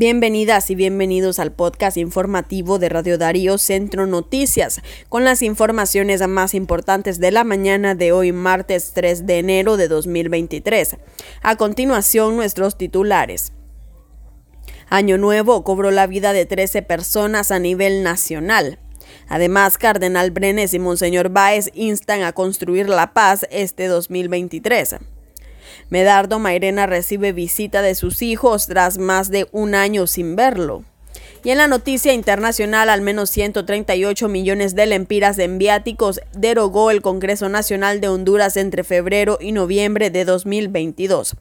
Bienvenidas y bienvenidos al podcast informativo de Radio Darío Centro Noticias, con las informaciones más importantes de la mañana de hoy, martes 3 de enero de 2023. A continuación, nuestros titulares. Año Nuevo cobró la vida de 13 personas a nivel nacional. Además, Cardenal Brenes y Monseñor Báez instan a construir la paz este 2023. Medardo Mairena recibe visita de sus hijos tras más de un año sin verlo. Y en la noticia internacional, al menos 138 millones de lempiras en viáticos derogó el Congreso Nacional de Honduras entre febrero y noviembre de 2022.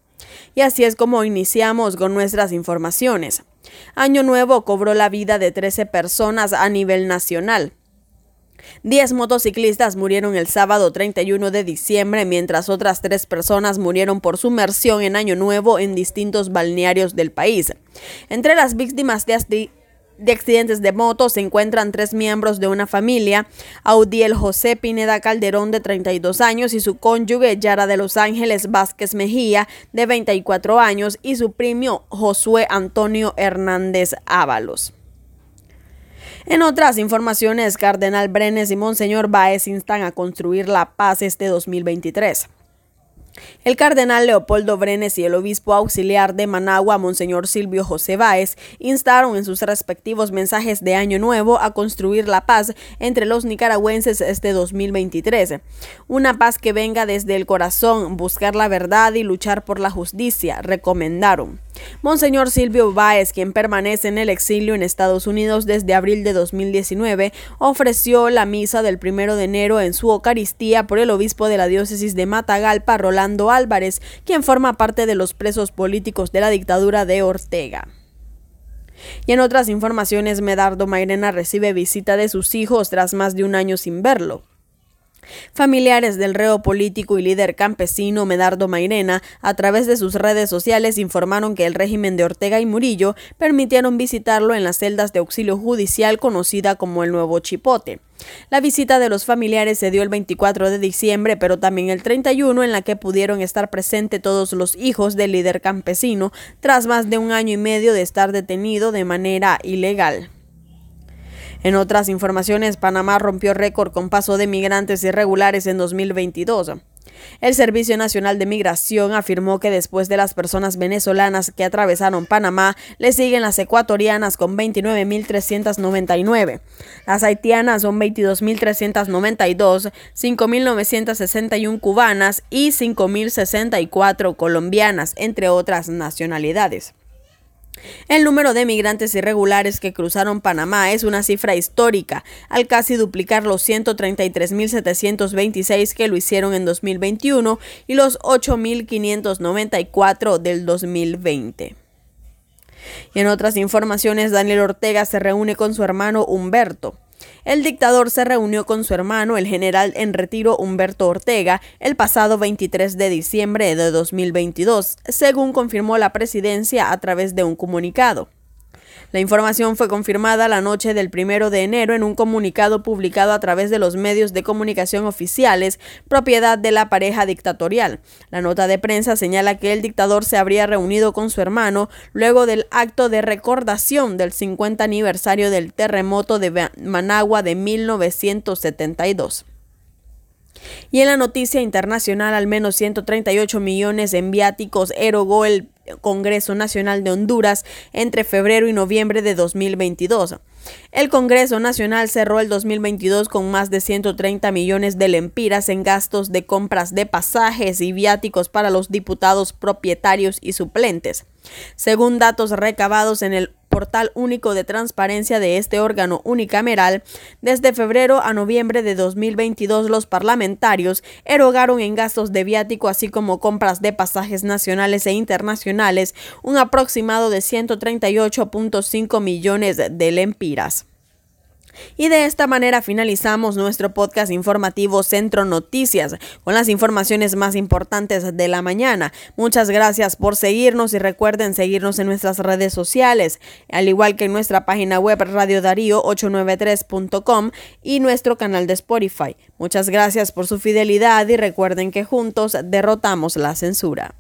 Y así es como iniciamos con nuestras informaciones. Año Nuevo cobró la vida de 13 personas a nivel nacional. Diez motociclistas murieron el sábado 31 de diciembre, mientras otras tres personas murieron por sumersión en Año Nuevo en distintos balnearios del país. Entre las víctimas de, de accidentes de moto se encuentran tres miembros de una familia, Audiel José Pineda Calderón de 32 años y su cónyuge Yara de Los Ángeles Vázquez Mejía de 24 años y su primo Josué Antonio Hernández Ábalos. En otras informaciones, Cardenal Brenes y Monseñor Baez instan a construir la paz este 2023. El cardenal Leopoldo Brenes y el obispo auxiliar de Managua, Monseñor Silvio José Báez, instaron en sus respectivos mensajes de Año Nuevo a construir la paz entre los nicaragüenses este 2023. Una paz que venga desde el corazón, buscar la verdad y luchar por la justicia, recomendaron. Monseñor Silvio Báez, quien permanece en el exilio en Estados Unidos desde abril de 2019, ofreció la misa del primero de enero en su Eucaristía por el obispo de la diócesis de Matagalpa, Rolando Álvarez, quien forma parte de los presos políticos de la dictadura de Ortega. Y en otras informaciones, Medardo Mairena recibe visita de sus hijos tras más de un año sin verlo. Familiares del reo político y líder campesino Medardo Mairena, a través de sus redes sociales, informaron que el régimen de Ortega y Murillo permitieron visitarlo en las celdas de auxilio judicial conocida como el Nuevo Chipote. La visita de los familiares se dio el 24 de diciembre, pero también el 31, en la que pudieron estar presentes todos los hijos del líder campesino, tras más de un año y medio de estar detenido de manera ilegal. En otras informaciones, Panamá rompió récord con paso de migrantes irregulares en 2022. El Servicio Nacional de Migración afirmó que después de las personas venezolanas que atravesaron Panamá, le siguen las ecuatorianas con 29.399. Las haitianas son 22.392, 5.961 cubanas y 5.064 colombianas, entre otras nacionalidades. El número de migrantes irregulares que cruzaron Panamá es una cifra histórica, al casi duplicar los 133.726 que lo hicieron en 2021 y los 8.594 del 2020. Y en otras informaciones, Daniel Ortega se reúne con su hermano Humberto. El dictador se reunió con su hermano, el general en retiro Humberto Ortega, el pasado 23 de diciembre de 2022, según confirmó la presidencia a través de un comunicado. La información fue confirmada la noche del primero de enero en un comunicado publicado a través de los medios de comunicación oficiales, propiedad de la pareja dictatorial. La nota de prensa señala que el dictador se habría reunido con su hermano luego del acto de recordación del 50 aniversario del terremoto de Managua de 1972. Y en la noticia internacional, al menos 138 millones en viáticos erogó el Congreso Nacional de Honduras entre febrero y noviembre de 2022. El Congreso Nacional cerró el 2022 con más de 130 millones de lempiras en gastos de compras de pasajes y viáticos para los diputados propietarios y suplentes. Según datos recabados en el portal único de transparencia de este órgano unicameral, desde febrero a noviembre de 2022 los parlamentarios erogaron en gastos de viático así como compras de pasajes nacionales e internacionales un aproximado de 138.5 millones de lempiras. Y de esta manera finalizamos nuestro podcast informativo Centro Noticias con las informaciones más importantes de la mañana. Muchas gracias por seguirnos y recuerden seguirnos en nuestras redes sociales, al igual que en nuestra página web Radio Darío 893.com y nuestro canal de Spotify. Muchas gracias por su fidelidad y recuerden que juntos derrotamos la censura.